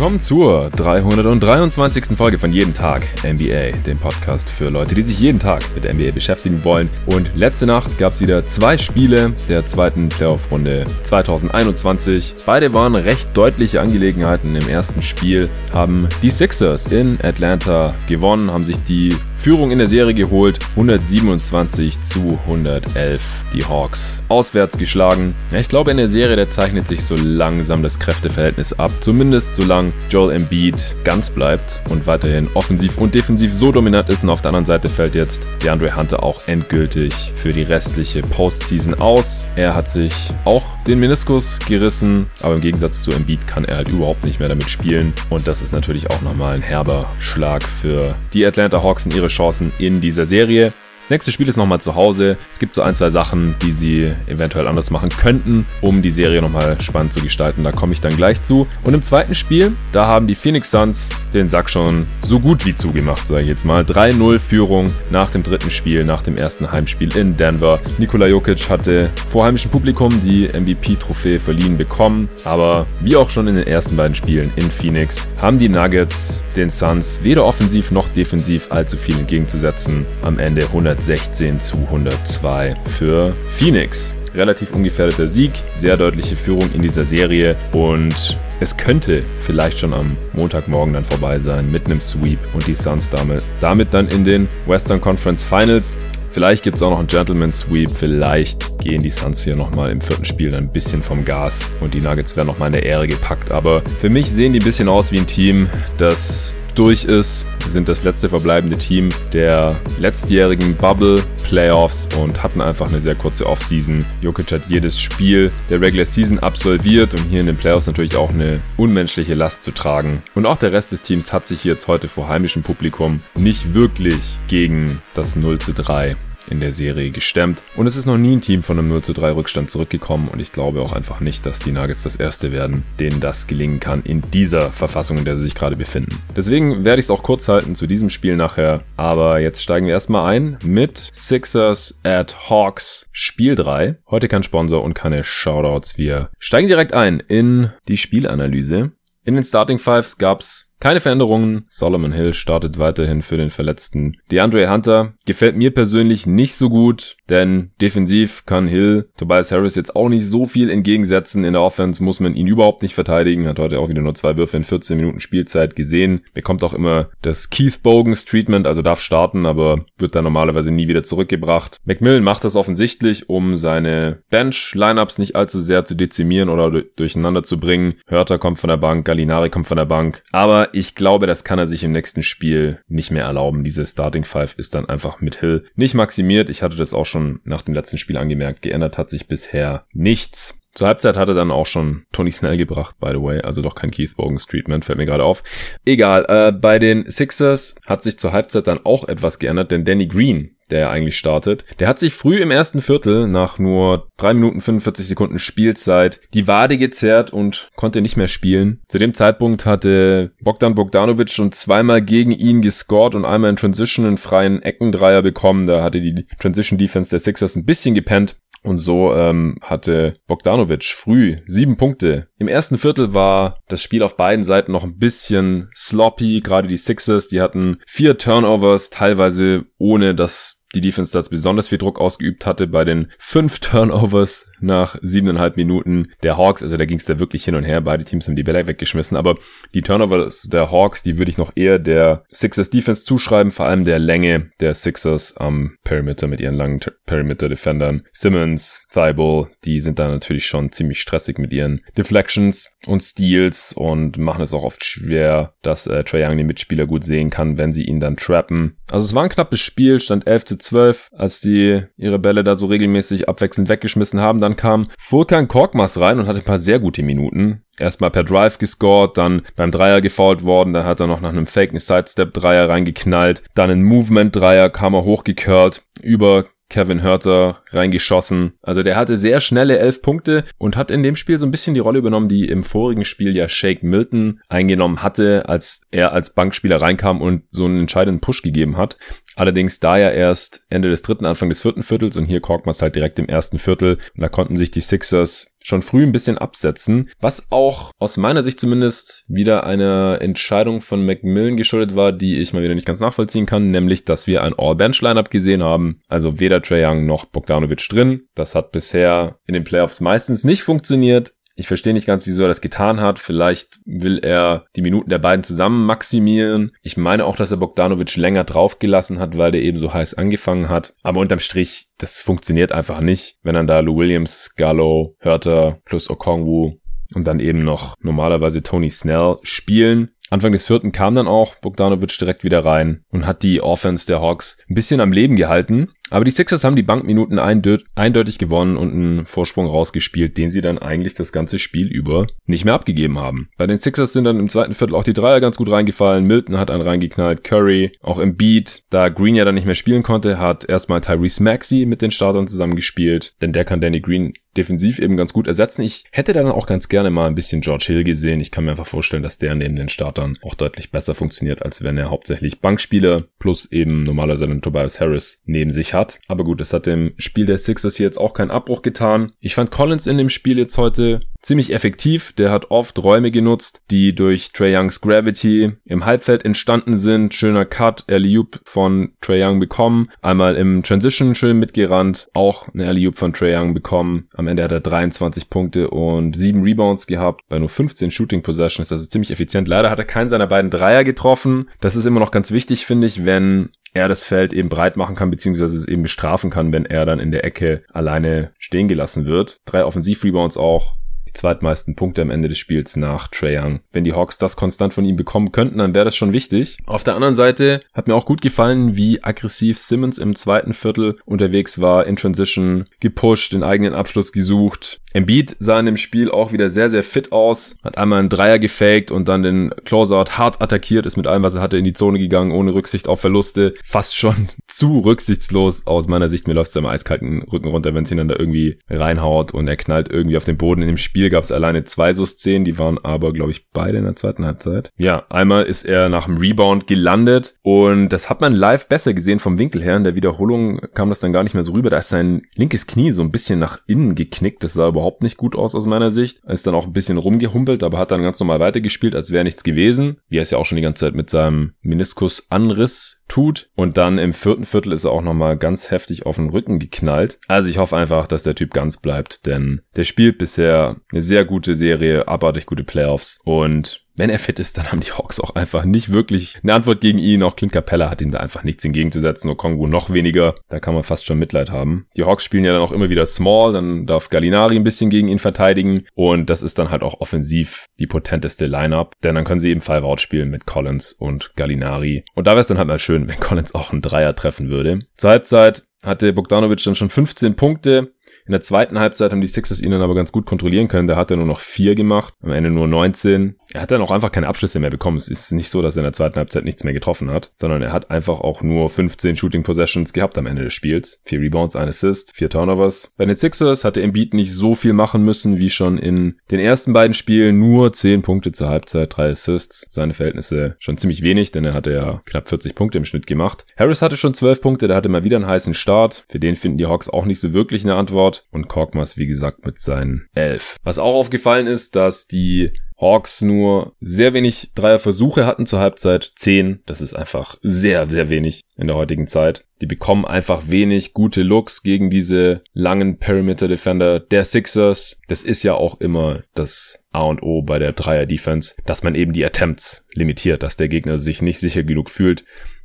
willkommen zur 323. Folge von Jeden Tag NBA, dem Podcast für Leute, die sich jeden Tag mit der NBA beschäftigen wollen. Und letzte Nacht gab es wieder zwei Spiele der zweiten Playoff-Runde 2021. Beide waren recht deutliche Angelegenheiten. Im ersten Spiel haben die Sixers in Atlanta gewonnen, haben sich die Führung in der Serie geholt. 127 zu 111. Die Hawks auswärts geschlagen. Ja, ich glaube, in der Serie, da zeichnet sich so langsam das Kräfteverhältnis ab. Zumindest solange Joel Embiid ganz bleibt und weiterhin offensiv und defensiv so dominant ist. Und auf der anderen Seite fällt jetzt DeAndre Hunter auch endgültig für die restliche Postseason aus. Er hat sich auch den Meniskus gerissen, aber im Gegensatz zu Embiid kann er halt überhaupt nicht mehr damit spielen. Und das ist natürlich auch nochmal ein herber Schlag für die Atlanta Hawks in ihre Chancen in dieser Serie. Das nächste Spiel ist nochmal zu Hause. Es gibt so ein, zwei Sachen, die sie eventuell anders machen könnten, um die Serie nochmal spannend zu gestalten. Da komme ich dann gleich zu. Und im zweiten Spiel, da haben die Phoenix Suns den Sack schon so gut wie zugemacht, sage ich jetzt mal. 3-0 Führung nach dem dritten Spiel, nach dem ersten Heimspiel in Denver. Nikola Jokic hatte vor heimischem Publikum die MVP-Trophäe verliehen bekommen. Aber wie auch schon in den ersten beiden Spielen in Phoenix, haben die Nuggets den Suns weder offensiv noch defensiv allzu viel entgegenzusetzen. Am Ende 100 116 zu 102 für Phoenix. Relativ ungefährdeter Sieg, sehr deutliche Führung in dieser Serie und es könnte vielleicht schon am Montagmorgen dann vorbei sein mit einem Sweep und die Suns damit, damit dann in den Western Conference Finals. Vielleicht gibt es auch noch einen Gentleman Sweep. Vielleicht gehen die Suns hier nochmal im vierten Spiel ein bisschen vom Gas und die Nuggets werden nochmal in der Ehre gepackt. Aber für mich sehen die ein bisschen aus wie ein Team, das durch ist. Wir sind das letzte verbleibende Team der letztjährigen Bubble Playoffs und hatten einfach eine sehr kurze Offseason. Jokic hat jedes Spiel der Regular Season absolviert und hier in den Playoffs natürlich auch eine unmenschliche Last zu tragen. Und auch der Rest des Teams hat sich jetzt heute vor heimischem Publikum nicht wirklich gegen das 0 zu 3 in der Serie gestemmt. Und es ist noch nie ein Team von einem 0 zu 3 Rückstand zurückgekommen und ich glaube auch einfach nicht, dass die Nuggets das erste werden, denen das gelingen kann in dieser Verfassung, in der sie sich gerade befinden. Deswegen werde ich es auch kurz halten zu diesem Spiel nachher. Aber jetzt steigen wir erstmal ein mit Sixers at Hawks Spiel 3. Heute kein Sponsor und keine Shoutouts. Wir steigen direkt ein in die Spielanalyse. In den Starting Fives gab's keine Veränderungen. Solomon Hill startet weiterhin für den Verletzten. DeAndre Hunter gefällt mir persönlich nicht so gut, denn defensiv kann Hill Tobias Harris jetzt auch nicht so viel entgegensetzen. In der Offense muss man ihn überhaupt nicht verteidigen. Hat heute auch wieder nur zwei Würfe in 14 Minuten Spielzeit gesehen. Bekommt auch immer das Keith Bogans Treatment, also darf starten, aber wird dann normalerweise nie wieder zurückgebracht. McMillan macht das offensichtlich, um seine Bench-Lineups nicht allzu sehr zu dezimieren oder durcheinander zu bringen. Hörter kommt von der Bank, Gallinari kommt von der Bank. Aber ich glaube, das kann er sich im nächsten Spiel nicht mehr erlauben. Diese Starting Five ist dann einfach mit Hill nicht maximiert. Ich hatte das auch schon nach dem letzten Spiel angemerkt. Geändert hat sich bisher nichts. Zur Halbzeit hat er dann auch schon Tony Snell gebracht, by the way. Also doch kein Keith Bogans Treatment, fällt mir gerade auf. Egal, äh, bei den Sixers hat sich zur Halbzeit dann auch etwas geändert, denn Danny Green der eigentlich startet. Der hat sich früh im ersten Viertel nach nur 3 Minuten 45 Sekunden Spielzeit die Wade gezerrt und konnte nicht mehr spielen. Zu dem Zeitpunkt hatte Bogdan Bogdanovic schon zweimal gegen ihn gescored und einmal in Transition einen freien Eckendreier bekommen. Da hatte die Transition Defense der Sixers ein bisschen gepennt. Und so ähm, hatte Bogdanovic früh sieben Punkte. Im ersten Viertel war das Spiel auf beiden Seiten noch ein bisschen sloppy. Gerade die Sixers, die hatten vier Turnovers, teilweise ohne dass die Defense da besonders viel Druck ausgeübt hatte bei den fünf Turnovers nach siebeneinhalb Minuten der Hawks. Also da ging es da wirklich hin und her. Beide Teams haben die Bälle weggeschmissen. Aber die Turnovers der Hawks, die würde ich noch eher der Sixers Defense zuschreiben. Vor allem der Länge der Sixers am Perimeter mit ihren langen Perimeter Defendern. Simmons, Thibault, die sind da natürlich schon ziemlich stressig mit ihren Deflections und Steals und machen es auch oft schwer, dass äh, Trae Young die Mitspieler gut sehen kann, wenn sie ihn dann trappen. Also es war ein knappes Spiel, stand 11 zu 12, als die ihre Bälle da so regelmäßig abwechselnd weggeschmissen haben. Dann kam Furkan Korkmaz rein und hatte ein paar sehr gute Minuten. Erstmal per Drive gescored, dann beim Dreier gefoult worden, dann hat er noch nach einem Fake eine Sidestep-Dreier reingeknallt, dann ein Movement-Dreier kam er hochgecurlt über Kevin Hörter reingeschossen. Also der hatte sehr schnelle elf Punkte und hat in dem Spiel so ein bisschen die Rolle übernommen, die im vorigen Spiel ja Shake Milton eingenommen hatte, als er als Bankspieler reinkam und so einen entscheidenden Push gegeben hat. Allerdings da ja erst Ende des dritten, Anfang des vierten Viertels und hier Korkmaz halt direkt im ersten Viertel. Und da konnten sich die Sixers schon früh ein bisschen absetzen, was auch aus meiner Sicht zumindest wieder eine Entscheidung von Macmillan geschuldet war, die ich mal wieder nicht ganz nachvollziehen kann, nämlich, dass wir ein All-Bench-Lineup gesehen haben, also weder Trae Young noch Bogdanovic drin. Das hat bisher in den Playoffs meistens nicht funktioniert. Ich verstehe nicht ganz, wieso er das getan hat. Vielleicht will er die Minuten der beiden zusammen maximieren. Ich meine auch, dass er Bogdanovic länger draufgelassen hat, weil der eben so heiß angefangen hat. Aber unterm Strich, das funktioniert einfach nicht, wenn dann da Lou Williams, Gallo, Hörter plus Okongwu und dann eben noch normalerweise Tony Snell spielen. Anfang des vierten kam dann auch Bogdanovic direkt wieder rein und hat die Offense der Hawks ein bisschen am Leben gehalten. Aber die Sixers haben die Bankminuten eindeutig gewonnen und einen Vorsprung rausgespielt, den sie dann eigentlich das ganze Spiel über nicht mehr abgegeben haben. Bei den Sixers sind dann im zweiten Viertel auch die Dreier ganz gut reingefallen. Milton hat einen reingeknallt, Curry, auch im Beat. Da Green ja dann nicht mehr spielen konnte, hat erstmal Tyrese Maxey mit den Startern zusammengespielt, denn der kann Danny Green defensiv eben ganz gut ersetzen. Ich hätte dann auch ganz gerne mal ein bisschen George Hill gesehen. Ich kann mir einfach vorstellen, dass der neben den Startern auch deutlich besser funktioniert, als wenn er hauptsächlich Bankspieler plus eben normalerweise einen Tobias Harris neben sich hat. Aber gut, das hat dem Spiel der Sixers hier jetzt auch keinen Abbruch getan. Ich fand Collins in dem Spiel jetzt heute ziemlich effektiv. Der hat oft Räume genutzt, die durch Trey Youngs Gravity im Halbfeld entstanden sind. Schöner Cut, Alley-Oop von Trey Young bekommen. Einmal im Transition schön mitgerannt. Auch eine Alley-Oop von Trey Young bekommen. Am Ende hat er 23 Punkte und 7 Rebounds gehabt bei nur 15 Shooting Possessions. Das ist ziemlich effizient. Leider hat er keinen seiner beiden Dreier getroffen. Das ist immer noch ganz wichtig, finde ich, wenn er das Feld eben breit machen kann, beziehungsweise eben bestrafen kann, wenn er dann in der Ecke alleine stehen gelassen wird. Drei Offensiv-Rebounds auch, die zweitmeisten Punkte am Ende des Spiels nach Trae Young. Wenn die Hawks das konstant von ihm bekommen könnten, dann wäre das schon wichtig. Auf der anderen Seite hat mir auch gut gefallen, wie aggressiv Simmons im zweiten Viertel unterwegs war, in Transition gepusht, den eigenen Abschluss gesucht. Embiid sah in dem Spiel auch wieder sehr, sehr fit aus, hat einmal einen Dreier gefaked und dann den Closeout hart attackiert, ist mit allem, was er hatte, in die Zone gegangen, ohne Rücksicht auf Verluste. Fast schon zu rücksichtslos aus meiner Sicht. Mir läuft es am eiskalten Rücken runter, wenn es ihn dann da irgendwie reinhaut und er knallt irgendwie auf den Boden in dem Spiel gab es alleine zwei so Szenen, die waren aber, glaube ich, beide in der zweiten Halbzeit. Ja, einmal ist er nach dem Rebound gelandet und das hat man live besser gesehen vom Winkel her. In der Wiederholung kam das dann gar nicht mehr so rüber. Da ist sein linkes Knie so ein bisschen nach innen geknickt. Das sah überhaupt nicht gut aus aus meiner Sicht. Er ist dann auch ein bisschen rumgehumpelt, aber hat dann ganz normal weitergespielt, als wäre nichts gewesen. Wie er es ja auch schon die ganze Zeit mit seinem Meniskusanriss tut. Und dann im vierten Viertel ist er auch nochmal ganz heftig auf den Rücken geknallt. Also ich hoffe einfach, dass der Typ ganz bleibt, denn der spielt bisher eine sehr gute Serie, abartig gute Playoffs und wenn er fit ist, dann haben die Hawks auch einfach nicht wirklich eine Antwort gegen ihn. Auch Clint Capella hat ihm da einfach nichts entgegenzusetzen. Nur Kongo noch weniger. Da kann man fast schon Mitleid haben. Die Hawks spielen ja dann auch immer wieder small. Dann darf Gallinari ein bisschen gegen ihn verteidigen. Und das ist dann halt auch offensiv die potenteste Lineup. Denn dann können sie eben Five Out spielen mit Collins und Gallinari. Und da wäre es dann halt mal schön, wenn Collins auch einen Dreier treffen würde. Zur Halbzeit hatte Bogdanovic dann schon 15 Punkte. In der zweiten Halbzeit haben die Sixers ihn dann aber ganz gut kontrollieren können. Da hat er nur noch vier gemacht, am Ende nur 19. Er hat dann auch einfach keine Abschlüsse mehr bekommen. Es ist nicht so, dass er in der zweiten Halbzeit nichts mehr getroffen hat, sondern er hat einfach auch nur 15 Shooting Possessions gehabt am Ende des Spiels. Vier Rebounds, ein Assist, vier Turnovers. Bei den Sixers hatte Embiid nicht so viel machen müssen wie schon in den ersten beiden Spielen. Nur 10 Punkte zur Halbzeit, drei Assists. Seine Verhältnisse schon ziemlich wenig, denn er hatte ja knapp 40 Punkte im Schnitt gemacht. Harris hatte schon 12 Punkte, der hatte mal wieder einen heißen Start. Für den finden die Hawks auch nicht so wirklich eine Antwort. Und Korkmaz, wie gesagt, mit seinen 11. Was auch aufgefallen ist, dass die Hawks nur sehr wenig Dreierversuche hatten zur Halbzeit. Zehn, das ist einfach sehr, sehr wenig in der heutigen Zeit. Die bekommen einfach wenig gute Looks gegen diese langen Perimeter Defender der Sixers. Das ist ja auch immer das A und O bei der Dreier Defense, dass man eben die Attempts limitiert, dass der Gegner sich nicht sicher genug fühlt,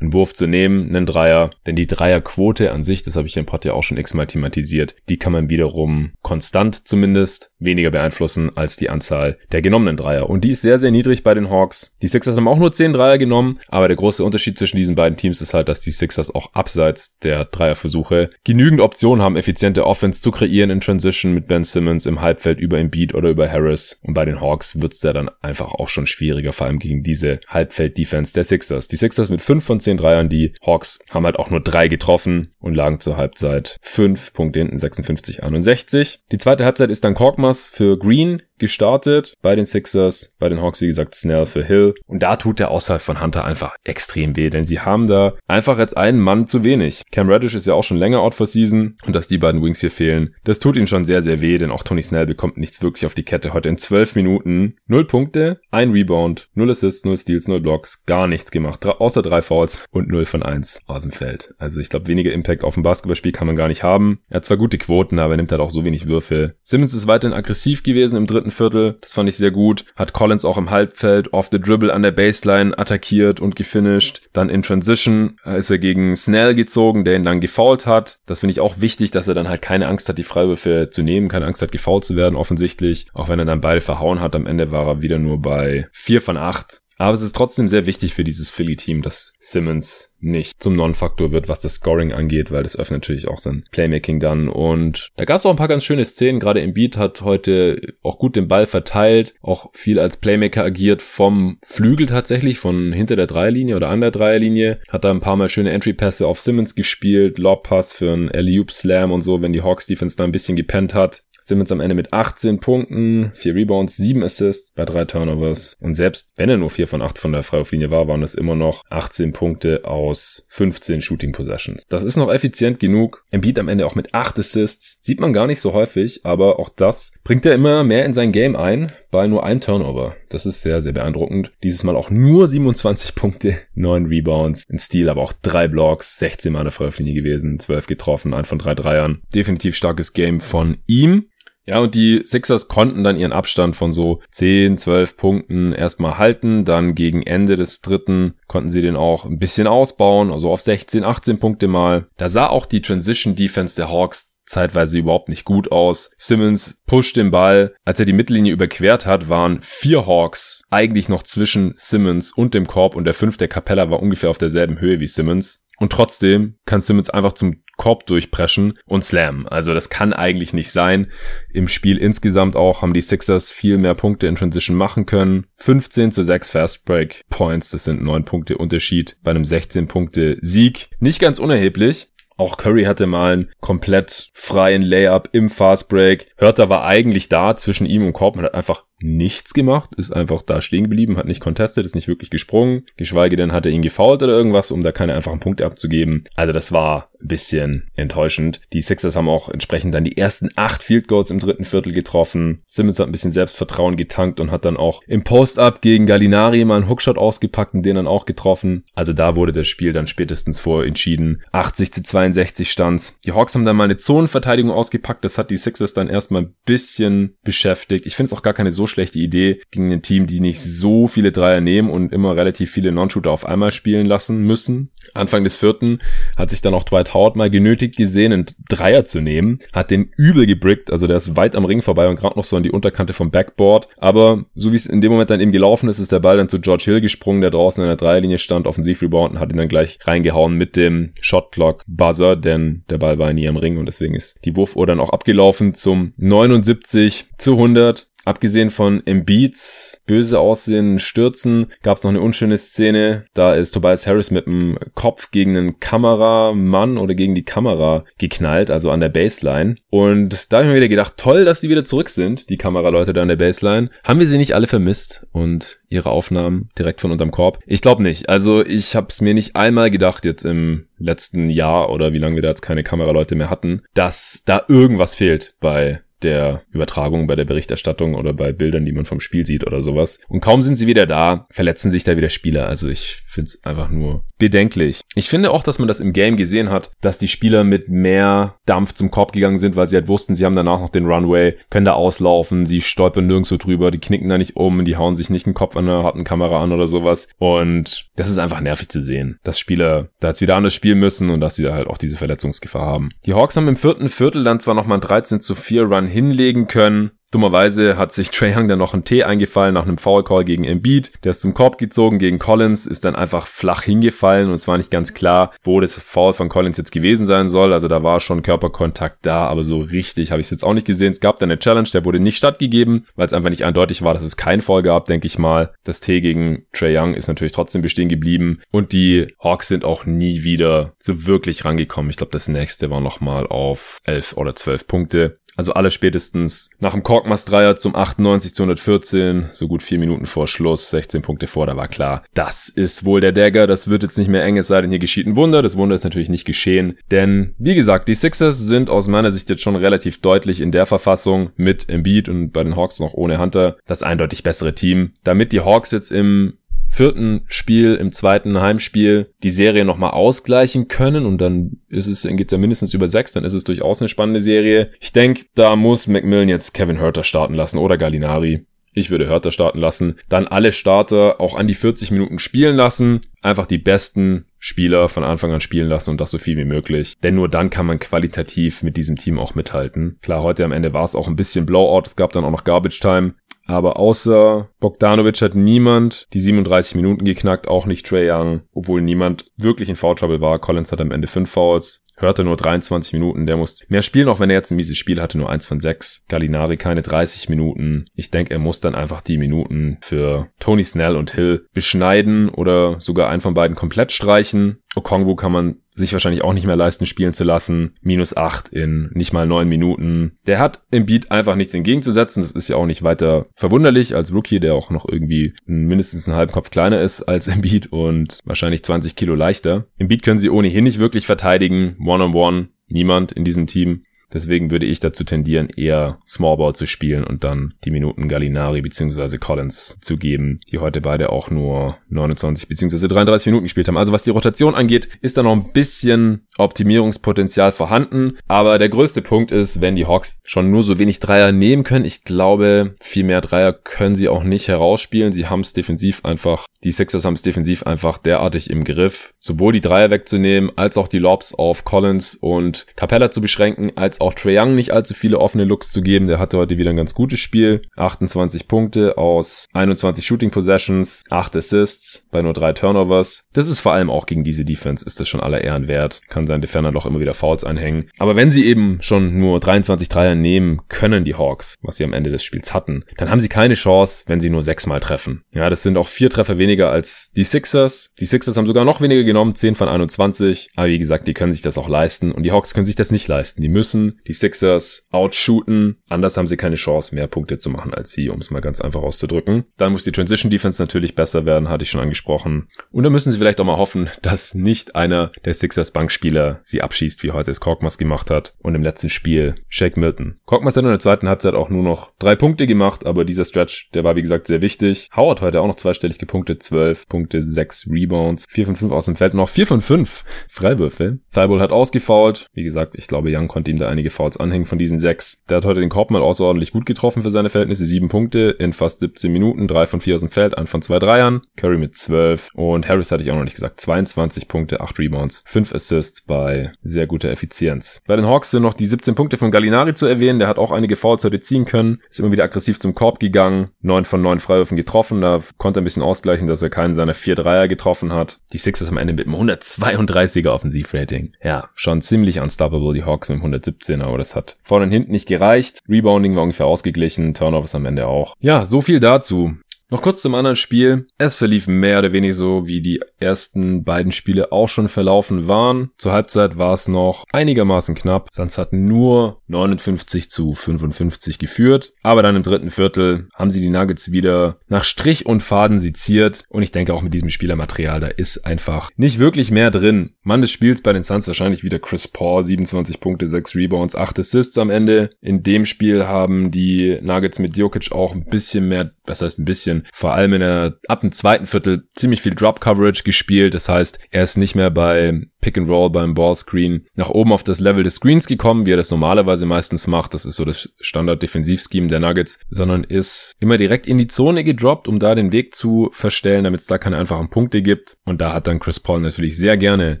einen Wurf zu nehmen, einen Dreier. Denn die Dreierquote an sich, das habe ich im Pod ja auch schon x-mal thematisiert, die kann man wiederum konstant zumindest weniger beeinflussen als die Anzahl der genommenen Dreier. Und die ist sehr, sehr niedrig bei den Hawks. Die Sixers haben auch nur 10 Dreier genommen, aber der große Unterschied zwischen diesen beiden Teams ist halt, dass die Sixers auch abseits der Dreierversuche genügend Optionen haben, effiziente Offense zu kreieren in Transition mit Ben Simmons im Halbfeld über Embiid oder über Harris. Und bei den Hawks wird's ja dann einfach auch schon schwieriger, vor allem gegen diese Halbfeld-Defense der Sixers. Die Sixers mit 5 von 10 Dreiern, die Hawks haben halt auch nur drei getroffen und lagen zur Halbzeit 5 Punkte hinten, 56, 61. Die zweite Halbzeit ist dann Korkmaz für Green gestartet bei den Sixers, bei den Hawks, wie gesagt, Snell für Hill. Und da tut der Aushalt von Hunter einfach extrem weh, denn sie haben da einfach jetzt einen Mann zu wenig. Cam Reddish ist ja auch schon länger out for season und dass die beiden Wings hier fehlen, das tut ihnen schon sehr, sehr weh, denn auch Tony Snell bekommt nichts wirklich auf die Kette heute in zwölf Minuten. Null Punkte, ein Rebound, null Assists, null Steals, null Blocks, gar nichts gemacht, außer drei Fouls und null von eins aus dem Feld. Also ich glaube, weniger Impact auf ein Basketballspiel kann man gar nicht haben. Er hat zwar gute Quoten, aber er nimmt halt auch so wenig Würfe. Simmons ist weiterhin aggressiv gewesen im dritten Viertel, das fand ich sehr gut. Hat Collins auch im Halbfeld off the dribble an der Baseline attackiert und gefinisht. Dann in Transition ist er gegen Snell gezogen, der ihn dann gefoult hat. Das finde ich auch wichtig, dass er dann halt keine Angst hat, die Freiwürfe zu nehmen, keine Angst hat, gefoult zu werden, offensichtlich. Auch wenn er dann beide verhauen hat, am Ende war er wieder nur bei vier von acht. Aber es ist trotzdem sehr wichtig für dieses Philly-Team, dass Simmons nicht zum Non-Faktor wird, was das Scoring angeht, weil das öffnet natürlich auch sein Playmaking dann. Und da gab es auch ein paar ganz schöne Szenen. Gerade Beat hat heute auch gut den Ball verteilt, auch viel als Playmaker agiert vom Flügel tatsächlich, von hinter der Dreierlinie oder an der Dreierlinie. Hat da ein paar Mal schöne Entry-Pässe auf Simmons gespielt, Lob-Pass für einen Alley-Oop-Slam und so, wenn die Hawks-Defense da ein bisschen gepennt hat. Simmons am Ende mit 18 Punkten, 4 Rebounds, 7 Assists bei 3 Turnovers. Und selbst wenn er nur 4 von 8 von der Freiwurflinie war, waren es immer noch 18 Punkte aus 15 Shooting Possessions. Das ist noch effizient genug. Embiid am Ende auch mit 8 Assists. Sieht man gar nicht so häufig, aber auch das bringt er immer mehr in sein Game ein bei nur einem Turnover. Das ist sehr, sehr beeindruckend. Dieses Mal auch nur 27 Punkte, 9 Rebounds, ein Stil, aber auch 3 Blocks, 16 Mal eine Freiwurflinie gewesen, 12 getroffen, 1 von 3 Dreiern. Definitiv starkes Game von ihm. Ja, und die Sixers konnten dann ihren Abstand von so 10, 12 Punkten erstmal halten. Dann gegen Ende des dritten konnten sie den auch ein bisschen ausbauen, also auf 16, 18 Punkte mal. Da sah auch die Transition Defense der Hawks zeitweise überhaupt nicht gut aus. Simmons pusht den Ball. Als er die Mittellinie überquert hat, waren vier Hawks eigentlich noch zwischen Simmons und dem Korb und der fünfte Capella war ungefähr auf derselben Höhe wie Simmons. Und trotzdem kann Simmons einfach zum Korb durchpreschen und slammen. Also das kann eigentlich nicht sein. Im Spiel insgesamt auch haben die Sixers viel mehr Punkte in Transition machen können. 15 zu 6 Fast Break Points, das sind 9 Punkte Unterschied bei einem 16 Punkte Sieg. Nicht ganz unerheblich. Auch Curry hatte mal einen komplett freien Layup im Fast Break. Hörter war eigentlich da zwischen ihm und Korb und hat einfach nichts gemacht, ist einfach da stehen geblieben, hat nicht contestet, ist nicht wirklich gesprungen, geschweige denn hat er ihn gefault oder irgendwas, um da keine einfachen Punkte abzugeben. Also das war ein bisschen enttäuschend. Die Sixers haben auch entsprechend dann die ersten acht Field Goals im dritten Viertel getroffen. Simmons hat ein bisschen Selbstvertrauen getankt und hat dann auch im Post-Up gegen Gallinari mal einen Hookshot ausgepackt und den dann auch getroffen. Also da wurde das Spiel dann spätestens vorentschieden. 80 zu 62 stands. Die Hawks haben dann mal eine Zonenverteidigung ausgepackt. Das hat die Sixers dann erstmal ein bisschen beschäftigt. Ich finde es auch gar keine so schlechte Idee gegen ein Team, die nicht so viele Dreier nehmen und immer relativ viele Non-Shooter auf einmal spielen lassen müssen. Anfang des vierten hat sich dann auch Dwight Howard mal genötigt gesehen, einen Dreier zu nehmen, hat den übel gebrickt, also der ist weit am Ring vorbei und gerade noch so an die Unterkante vom Backboard. Aber so wie es in dem Moment dann eben gelaufen ist, ist der Ball dann zu George Hill gesprungen, der draußen in der Dreierlinie stand, offensiv rebound und hat ihn dann gleich reingehauen mit dem Shotclock Buzzer, denn der Ball war nie am Ring und deswegen ist die Wurfuhr dann auch abgelaufen zum 79 zu 100. Abgesehen von Embiids böse aussehenden Stürzen gab es noch eine unschöne Szene. Da ist Tobias Harris mit dem Kopf gegen einen Kameramann oder gegen die Kamera geknallt, also an der Baseline. Und da habe ich mir wieder gedacht, toll, dass sie wieder zurück sind, die Kameraleute da an der Baseline. Haben wir sie nicht alle vermisst und ihre Aufnahmen direkt von unterm Korb? Ich glaube nicht. Also ich habe es mir nicht einmal gedacht jetzt im letzten Jahr oder wie lange wir da jetzt keine Kameraleute mehr hatten, dass da irgendwas fehlt bei der Übertragung, bei der Berichterstattung oder bei Bildern, die man vom Spiel sieht oder sowas. Und kaum sind sie wieder da, verletzen sich da wieder Spieler. Also ich finde es einfach nur bedenklich. Ich finde auch, dass man das im Game gesehen hat, dass die Spieler mit mehr Dampf zum Korb gegangen sind, weil sie halt wussten, sie haben danach noch den Runway, können da auslaufen, sie stolpern nirgendwo drüber, die knicken da nicht um, die hauen sich nicht den Kopf an einer harten Kamera an oder sowas. Und das ist einfach nervig zu sehen, dass Spieler da jetzt wieder anders spielen müssen und dass sie da halt auch diese Verletzungsgefahr haben. Die Hawks haben im vierten Viertel dann zwar nochmal 13 zu 4 Run hinlegen können, Dummerweise hat sich Trey Young dann noch ein T eingefallen nach einem Foul Call gegen Embiid. Der ist zum Korb gezogen gegen Collins, ist dann einfach flach hingefallen und es war nicht ganz klar, wo das Foul von Collins jetzt gewesen sein soll. Also da war schon Körperkontakt da, aber so richtig habe ich es jetzt auch nicht gesehen. Es gab dann eine Challenge, der wurde nicht stattgegeben, weil es einfach nicht eindeutig war, dass es kein Foul gab, denke ich mal. Das T gegen Trey Young ist natürlich trotzdem bestehen geblieben und die Hawks sind auch nie wieder so wirklich rangekommen. Ich glaube, das nächste war nochmal auf 11 oder 12 Punkte. Also alle spätestens nach dem Korkmaz-Dreier zum 98 zu 114, so gut vier Minuten vor Schluss, 16 Punkte vor, da war klar, das ist wohl der Dagger, das wird jetzt nicht mehr eng, es sei denn, hier geschieht ein Wunder. Das Wunder ist natürlich nicht geschehen, denn wie gesagt, die Sixers sind aus meiner Sicht jetzt schon relativ deutlich in der Verfassung mit Embiid und bei den Hawks noch ohne Hunter das eindeutig bessere Team. Damit die Hawks jetzt im vierten Spiel, im zweiten Heimspiel die Serie nochmal ausgleichen können und dann ist es, dann geht's ja mindestens über sechs, dann ist es durchaus eine spannende Serie. Ich denke, da muss Macmillan jetzt Kevin Herter starten lassen oder Gallinari. Ich würde Hörter starten lassen. Dann alle Starter auch an die 40 Minuten spielen lassen. Einfach die besten Spieler von Anfang an spielen lassen und das so viel wie möglich. Denn nur dann kann man qualitativ mit diesem Team auch mithalten. Klar, heute am Ende war es auch ein bisschen Blowout. Es gab dann auch noch Garbage Time. Aber außer Bogdanovic hat niemand die 37 Minuten geknackt, auch nicht Trey Young, obwohl niemand wirklich in Foul Trouble war. Collins hat am Ende 5 Fouls hörte nur 23 Minuten. Der muss mehr spielen, auch wenn er jetzt ein mieses Spiel hatte, nur eins von sechs. Gallinari keine 30 Minuten. Ich denke, er muss dann einfach die Minuten für Tony Snell und Hill beschneiden oder sogar einen von beiden komplett streichen. Okongwu kann man sich wahrscheinlich auch nicht mehr leisten, spielen zu lassen. Minus acht in nicht mal neun Minuten. Der hat im Beat einfach nichts entgegenzusetzen. Das ist ja auch nicht weiter verwunderlich als Rookie, der auch noch irgendwie mindestens einen halben Kopf kleiner ist als im Beat und wahrscheinlich 20 Kilo leichter. Im Beat können sie ohnehin nicht wirklich verteidigen. One-on-one. -on -one. Niemand in diesem Team. Deswegen würde ich dazu tendieren, eher Smallball zu spielen und dann die Minuten Gallinari bzw. Collins zu geben, die heute beide auch nur 29 bzw. 33 Minuten gespielt haben. Also was die Rotation angeht, ist da noch ein bisschen Optimierungspotenzial vorhanden. Aber der größte Punkt ist, wenn die Hawks schon nur so wenig Dreier nehmen können. Ich glaube, viel mehr Dreier können sie auch nicht herausspielen. Sie haben es defensiv einfach, die Sixers haben es defensiv einfach derartig im Griff, sowohl die Dreier wegzunehmen, als auch die Lobs auf Collins und Capella zu beschränken, als jetzt auch Trae Young nicht allzu viele offene Looks zu geben. Der hatte heute wieder ein ganz gutes Spiel. 28 Punkte aus 21 Shooting Possessions, 8 Assists bei nur 3 Turnovers. Das ist vor allem auch gegen diese Defense ist das schon aller Ehren wert. Kann sein Defender doch immer wieder Fouls einhängen. Aber wenn sie eben schon nur 23 Dreier nehmen können, die Hawks, was sie am Ende des Spiels hatten, dann haben sie keine Chance, wenn sie nur sechsmal treffen. Ja, das sind auch vier Treffer weniger als die Sixers. Die Sixers haben sogar noch weniger genommen, 10 von 21. Aber wie gesagt, die können sich das auch leisten und die Hawks können sich das nicht leisten. Die müssen die Sixers outshooten. Anders haben sie keine Chance, mehr Punkte zu machen als sie, um es mal ganz einfach auszudrücken. Dann muss die Transition Defense natürlich besser werden, hatte ich schon angesprochen. Und dann müssen sie vielleicht auch mal hoffen, dass nicht einer der Sixers Bankspieler sie abschießt, wie heute es Korkmaz gemacht hat. Und im letzten Spiel Shake Milton. Korkmaz hat in der zweiten Halbzeit auch nur noch drei Punkte gemacht, aber dieser Stretch, der war wie gesagt sehr wichtig. Howard heute auch noch zweistellig gepunktet, 12 Punkte, 6 Rebounds, 4 von 5 aus dem Feld, noch 4 von 5 Freiwürfe. Thibault hat ausgefault. Wie gesagt, ich glaube, Young konnte ihm da einige Fouls anhängen von diesen sechs. Der hat heute den Korb mal außerordentlich gut getroffen für seine Verhältnisse. Sieben Punkte in fast 17 Minuten, drei von vier aus dem Feld, ein von zwei Dreiern. Curry mit zwölf und Harris hatte ich auch noch nicht gesagt. 22 Punkte, acht Rebounds, fünf Assists bei sehr guter Effizienz. Bei den Hawks sind noch die 17 Punkte von Gallinari zu erwähnen. Der hat auch einige Fouls heute ziehen können, ist immer wieder aggressiv zum Korb gegangen, neun von neun Freiwürfen getroffen. Da konnte er ein bisschen ausgleichen, dass er keinen seiner vier Dreier getroffen hat. Die Sixers am Ende mit einem 132er Offensivrating. Ja, schon ziemlich unstoppable, die Hawks mit 117 17, aber das hat vorne und hinten nicht gereicht. Rebounding war ungefähr ausgeglichen, Turnovers am Ende auch. Ja, so viel dazu. Noch kurz zum anderen Spiel. Es verlief mehr oder weniger so, wie die ersten beiden Spiele auch schon verlaufen waren. Zur Halbzeit war es noch einigermaßen knapp. Suns hatten nur 59 zu 55 geführt. Aber dann im dritten Viertel haben sie die Nuggets wieder nach Strich und Faden seziert. Und ich denke auch mit diesem Spielermaterial, da ist einfach nicht wirklich mehr drin. Mann des Spiels bei den Suns wahrscheinlich wieder Chris Paul. 27 Punkte, 6 Rebounds, 8 Assists am Ende. In dem Spiel haben die Nuggets mit Jokic auch ein bisschen mehr, was heißt ein bisschen, vor allem in der ab dem zweiten Viertel ziemlich viel Drop Coverage gespielt. Das heißt, er ist nicht mehr bei Pick and Roll beim Ballscreen nach oben auf das Level des Screens gekommen, wie er das normalerweise meistens macht. Das ist so das Standard-Defensivscheme der Nuggets, sondern ist immer direkt in die Zone gedroppt, um da den Weg zu verstellen, damit es da keine einfachen Punkte gibt. Und da hat dann Chris Paul natürlich sehr gerne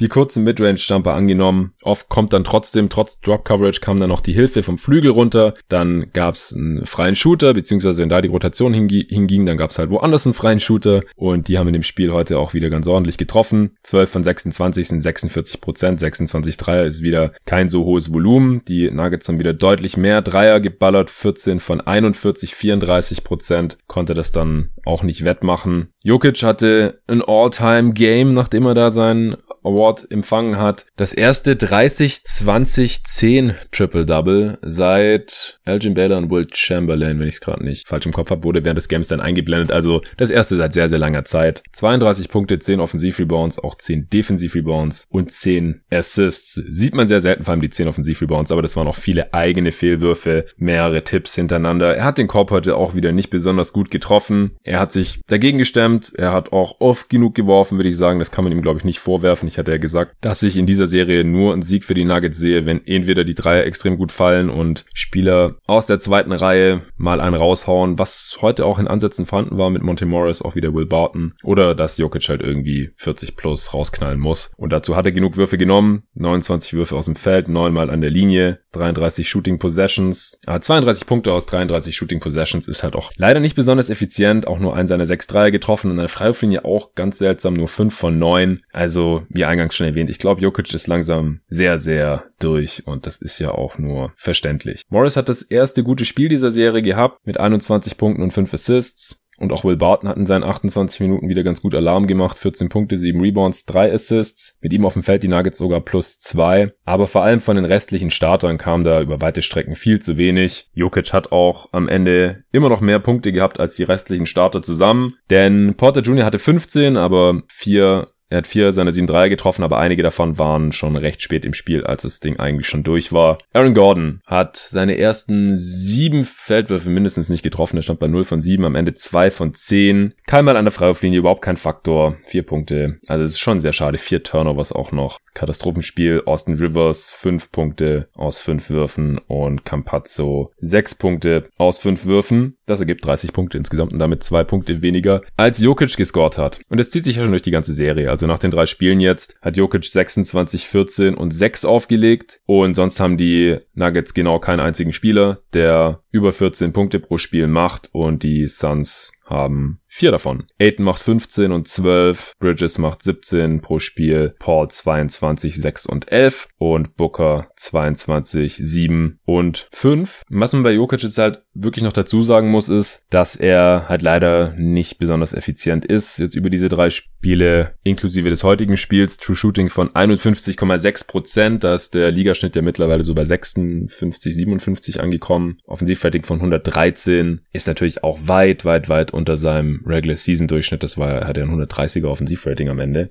die kurzen Midrange-Jumper angenommen. Oft kommt dann trotzdem, trotz Drop-Coverage, kam dann noch die Hilfe vom Flügel runter. Dann gab es einen freien Shooter, beziehungsweise wenn da die Rotation hinging, dann gab es halt woanders einen freien Shooter. Und die haben in dem Spiel heute auch wieder ganz ordentlich getroffen. 12 von 26 sind 6 46 Prozent, 26 Dreier ist wieder kein so hohes Volumen. Die Nuggets haben wieder deutlich mehr Dreier geballert, 14 von 41, 34 Prozent, konnte das dann auch nicht wettmachen. Jokic hatte ein All-Time-Game, nachdem er da seinen Award empfangen hat. Das erste 30-20-10 Triple-Double seit Elgin Baylor und Will Chamberlain, wenn ich es gerade nicht falsch im Kopf habe, wurde während des Games dann eingeblendet. Also das erste seit sehr, sehr langer Zeit. 32 Punkte, 10 Offensiv-Rebounds, auch 10 Defensiv-Rebounds und 10 Assists. Sieht man sehr selten, vor allem die 10 Offensiv-Rebounds, aber das waren auch viele eigene Fehlwürfe, mehrere Tipps hintereinander. Er hat den Korb heute auch wieder nicht besonders gut getroffen. Er hat sich dagegen gestemmt. Er hat auch oft genug geworfen, würde ich sagen. Das kann man ihm, glaube ich, nicht vorwerfen. Ich hatte ja gesagt, dass ich in dieser Serie nur einen Sieg für die Nuggets sehe, wenn entweder die Dreier extrem gut fallen und Spieler aus der zweiten Reihe mal einen raushauen, was heute auch in Ansätzen vorhanden war mit Monte Morris, auch wieder Will Barton, oder dass Jokic halt irgendwie 40 plus rausknallen muss. Und dazu hat er genug Würfe genommen. 29 Würfe aus dem Feld, neunmal an der Linie, 33 Shooting Possessions. 32 Punkte aus 33 Shooting Possessions ist halt auch leider nicht besonders effizient. Auch nur ein seiner sechs Dreier getroffen und eine Freiwurflinie auch ganz seltsam, nur fünf von neun. Also, wie eingangs schon erwähnt, ich glaube, Jokic ist langsam sehr, sehr durch und das ist ja auch nur verständlich. Morris hat das erste gute Spiel dieser Serie gehabt mit 21 Punkten und 5 Assists. Und auch Will Barton hat in seinen 28 Minuten wieder ganz gut Alarm gemacht. 14 Punkte, 7 Rebounds, 3 Assists. Mit ihm auf dem Feld die Nuggets sogar plus 2. Aber vor allem von den restlichen Startern kam da über weite Strecken viel zu wenig. Jokic hat auch am Ende immer noch mehr Punkte gehabt als die restlichen Starter zusammen. Denn Porter Jr. hatte 15, aber 4 er hat vier seiner sieben Dreier getroffen, aber einige davon waren schon recht spät im Spiel, als das Ding eigentlich schon durch war. Aaron Gordon hat seine ersten sieben Feldwürfe mindestens nicht getroffen. Er stand bei 0 von 7, am Ende 2 von 10. Keinmal an der Freiwurflinie, überhaupt kein Faktor. Vier Punkte. Also es ist schon sehr schade. Vier Turnovers auch noch. Katastrophenspiel. Austin Rivers, fünf Punkte aus fünf Würfen und Campazzo, sechs Punkte aus fünf Würfen. Das ergibt 30 Punkte insgesamt und damit zwei Punkte weniger, als Jokic gescored hat. Und das zieht sich ja schon durch die ganze Serie. Also nach den drei Spielen jetzt hat Jokic 26, 14 und 6 aufgelegt. Und sonst haben die Nuggets genau keinen einzigen Spieler, der über 14 Punkte pro Spiel macht. Und die Suns haben vier davon. Aiton macht 15 und 12, Bridges macht 17 pro Spiel, Paul 22, 6 und 11 und Booker 22, 7 und 5. Was man bei Jokic jetzt halt wirklich noch dazu sagen muss, ist, dass er halt leider nicht besonders effizient ist. Jetzt über diese drei Spiele, inklusive des heutigen Spiels, True Shooting von 51,6 Prozent. Da ist der Ligaschnitt ja mittlerweile so bei 56, 57 angekommen. Offensivrating von 113 ist natürlich auch weit, weit, weit unter seinem Regular Season Durchschnitt. Das war, er ein 130er Offensivrating am Ende.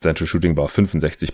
Sein Shooting war 65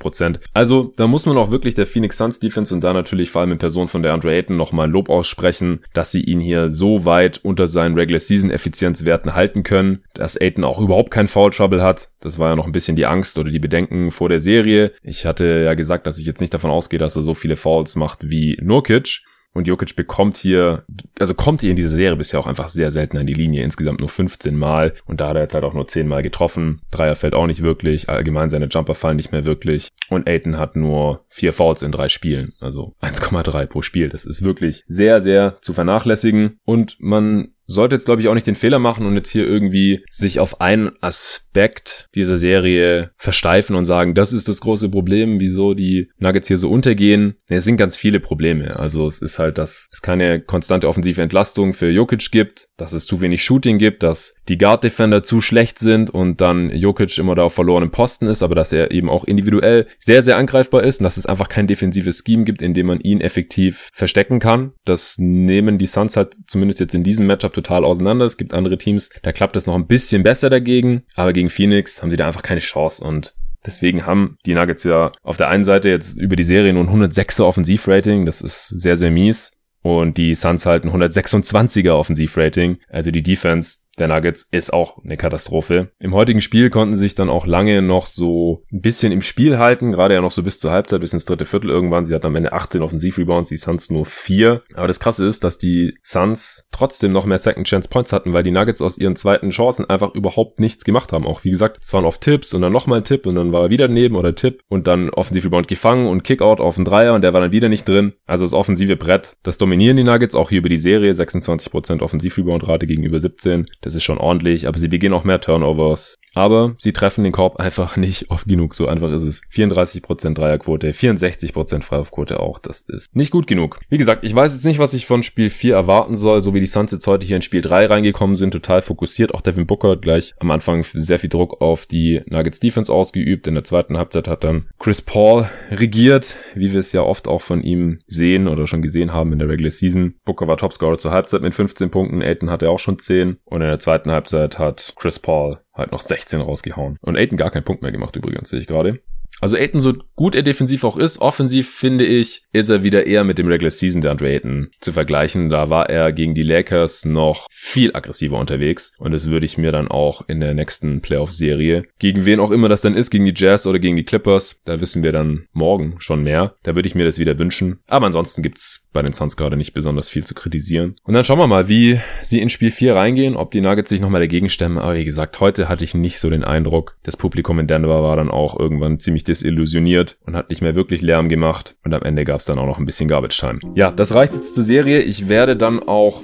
Also, da muss man auch wirklich der Phoenix Suns Defense und da natürlich vor allem in Person von der Andre Ayton nochmal Lob aussprechen, dass sie ihn hier so weit unter seinen Regular Season Effizienzwerten halten können, dass Ayton auch überhaupt kein Foul Trouble hat. Das war ja noch ein bisschen die Angst oder die Bedenken vor der Serie. Ich hatte ja gesagt, dass ich jetzt nicht davon ausgehe, dass er so viele Fouls macht wie Nurkic. Und Jokic bekommt hier, also kommt hier in dieser Serie bisher auch einfach sehr selten an die Linie. Insgesamt nur 15 Mal. Und da hat er jetzt halt auch nur 10 Mal getroffen. Dreier fällt auch nicht wirklich. Allgemein seine Jumper fallen nicht mehr wirklich. Und Aiton hat nur vier Fouls in drei Spielen. Also 1,3 pro Spiel. Das ist wirklich sehr, sehr zu vernachlässigen. Und man sollte jetzt, glaube ich, auch nicht den Fehler machen und jetzt hier irgendwie sich auf einen Aspekt dieser Serie versteifen und sagen, das ist das große Problem, wieso die Nuggets hier so untergehen. Es sind ganz viele Probleme. Also es ist halt, dass es keine konstante offensive Entlastung für Jokic gibt, dass es zu wenig Shooting gibt, dass die Guard-Defender zu schlecht sind und dann Jokic immer da auf verlorenem Posten ist, aber dass er eben auch individuell sehr, sehr angreifbar ist und dass es einfach kein defensives Scheme gibt, in dem man ihn effektiv verstecken kann. Das nehmen die Suns halt zumindest jetzt in diesem Matchup total auseinander. Es gibt andere Teams, da klappt es noch ein bisschen besser dagegen, aber gegen Phoenix haben sie da einfach keine Chance und Deswegen haben die Nuggets ja auf der einen Seite jetzt über die Serie nur ein 106er Offensivrating. Das ist sehr, sehr mies. Und die Suns halten 126er Offensivrating. Also die Defense der Nuggets ist auch eine Katastrophe. Im heutigen Spiel konnten sich dann auch lange noch so ein bisschen im Spiel halten, gerade ja noch so bis zur Halbzeit, bis ins dritte Viertel irgendwann. Sie hatten am Ende 18 Offensivrebounds, die Suns nur 4. Aber das Krasse ist, dass die Suns trotzdem noch mehr Second Chance Points hatten, weil die Nuggets aus ihren zweiten Chancen einfach überhaupt nichts gemacht haben. Auch wie gesagt, es waren oft Tipps und dann nochmal ein Tipp und dann war er wieder daneben oder Tipp und dann Offensivrebound gefangen und Kickout auf den Dreier und der war dann wieder nicht drin. Also das offensive Brett, das dominieren die Nuggets auch hier über die Serie, 26% Offensivrebound-Rate gegenüber 17. Das ist schon ordentlich, aber sie begehen auch mehr Turnovers. Aber sie treffen den Korb einfach nicht oft genug. So einfach ist es. 34% Dreierquote, 64% Freiwurfquote auch. Das ist nicht gut genug. Wie gesagt, ich weiß jetzt nicht, was ich von Spiel 4 erwarten soll. So wie die Suns jetzt heute hier in Spiel 3 reingekommen sind, total fokussiert. Auch Devin Booker hat gleich am Anfang sehr viel Druck auf die Nuggets Defense ausgeübt. In der zweiten Halbzeit hat dann Chris Paul regiert, wie wir es ja oft auch von ihm sehen oder schon gesehen haben in der Regular Season. Booker war Topscorer zur Halbzeit mit 15 Punkten. Aiton hatte auch schon 10. Und in der zweiten Halbzeit hat Chris Paul halt noch 16 rausgehauen. Und Aiton gar keinen Punkt mehr gemacht übrigens, sehe ich gerade. Also Aiton, so gut er defensiv auch ist, offensiv finde ich, ist er wieder eher mit dem Regular Season der Andre Ayton zu vergleichen. Da war er gegen die Lakers noch viel aggressiver unterwegs und das würde ich mir dann auch in der nächsten Playoff-Serie, gegen wen auch immer das dann ist, gegen die Jazz oder gegen die Clippers, da wissen wir dann morgen schon mehr. Da würde ich mir das wieder wünschen. Aber ansonsten gibt's bei den Suns gerade nicht besonders viel zu kritisieren. Und dann schauen wir mal, wie sie in Spiel 4 reingehen, ob die Nuggets sich nochmal dagegen stemmen. Aber wie gesagt, heute hatte ich nicht so den Eindruck. Das Publikum in Denver war dann auch irgendwann ziemlich desillusioniert und hat nicht mehr wirklich Lärm gemacht. Und am Ende gab es dann auch noch ein bisschen Garbage Time. Ja, das reicht jetzt zur Serie. Ich werde dann auch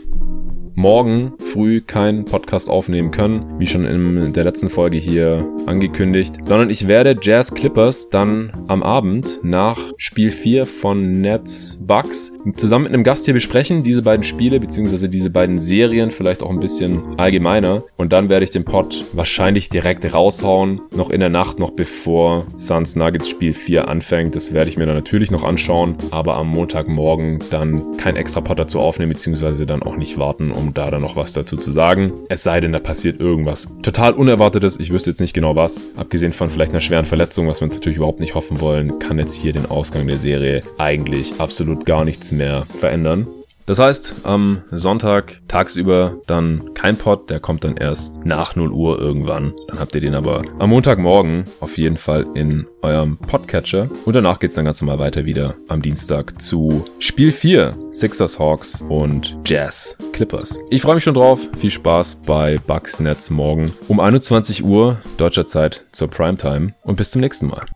morgen früh keinen Podcast aufnehmen können, wie schon in der letzten Folge hier angekündigt, sondern ich werde Jazz Clippers dann am Abend nach Spiel 4 von Nets Bucks zusammen mit einem Gast hier besprechen, diese beiden Spiele beziehungsweise diese beiden Serien, vielleicht auch ein bisschen allgemeiner und dann werde ich den Pod wahrscheinlich direkt raushauen, noch in der Nacht, noch bevor Suns Nuggets Spiel 4 anfängt. Das werde ich mir dann natürlich noch anschauen, aber am Montagmorgen dann kein extra Pod dazu aufnehmen beziehungsweise dann auch nicht warten, da dann noch was dazu zu sagen. Es sei denn, da passiert irgendwas total Unerwartetes. Ich wüsste jetzt nicht genau was. Abgesehen von vielleicht einer schweren Verletzung, was wir uns natürlich überhaupt nicht hoffen wollen, kann jetzt hier den Ausgang der Serie eigentlich absolut gar nichts mehr verändern. Das heißt, am Sonntag tagsüber dann kein Pod, der kommt dann erst nach 0 Uhr irgendwann. Dann habt ihr den aber am Montagmorgen auf jeden Fall in eurem Podcatcher. Und danach geht's dann ganz normal weiter wieder am Dienstag zu Spiel 4, Sixers Hawks und Jazz Clippers. Ich freue mich schon drauf. Viel Spaß bei Bucks Nets morgen um 21 Uhr deutscher Zeit zur Primetime und bis zum nächsten Mal.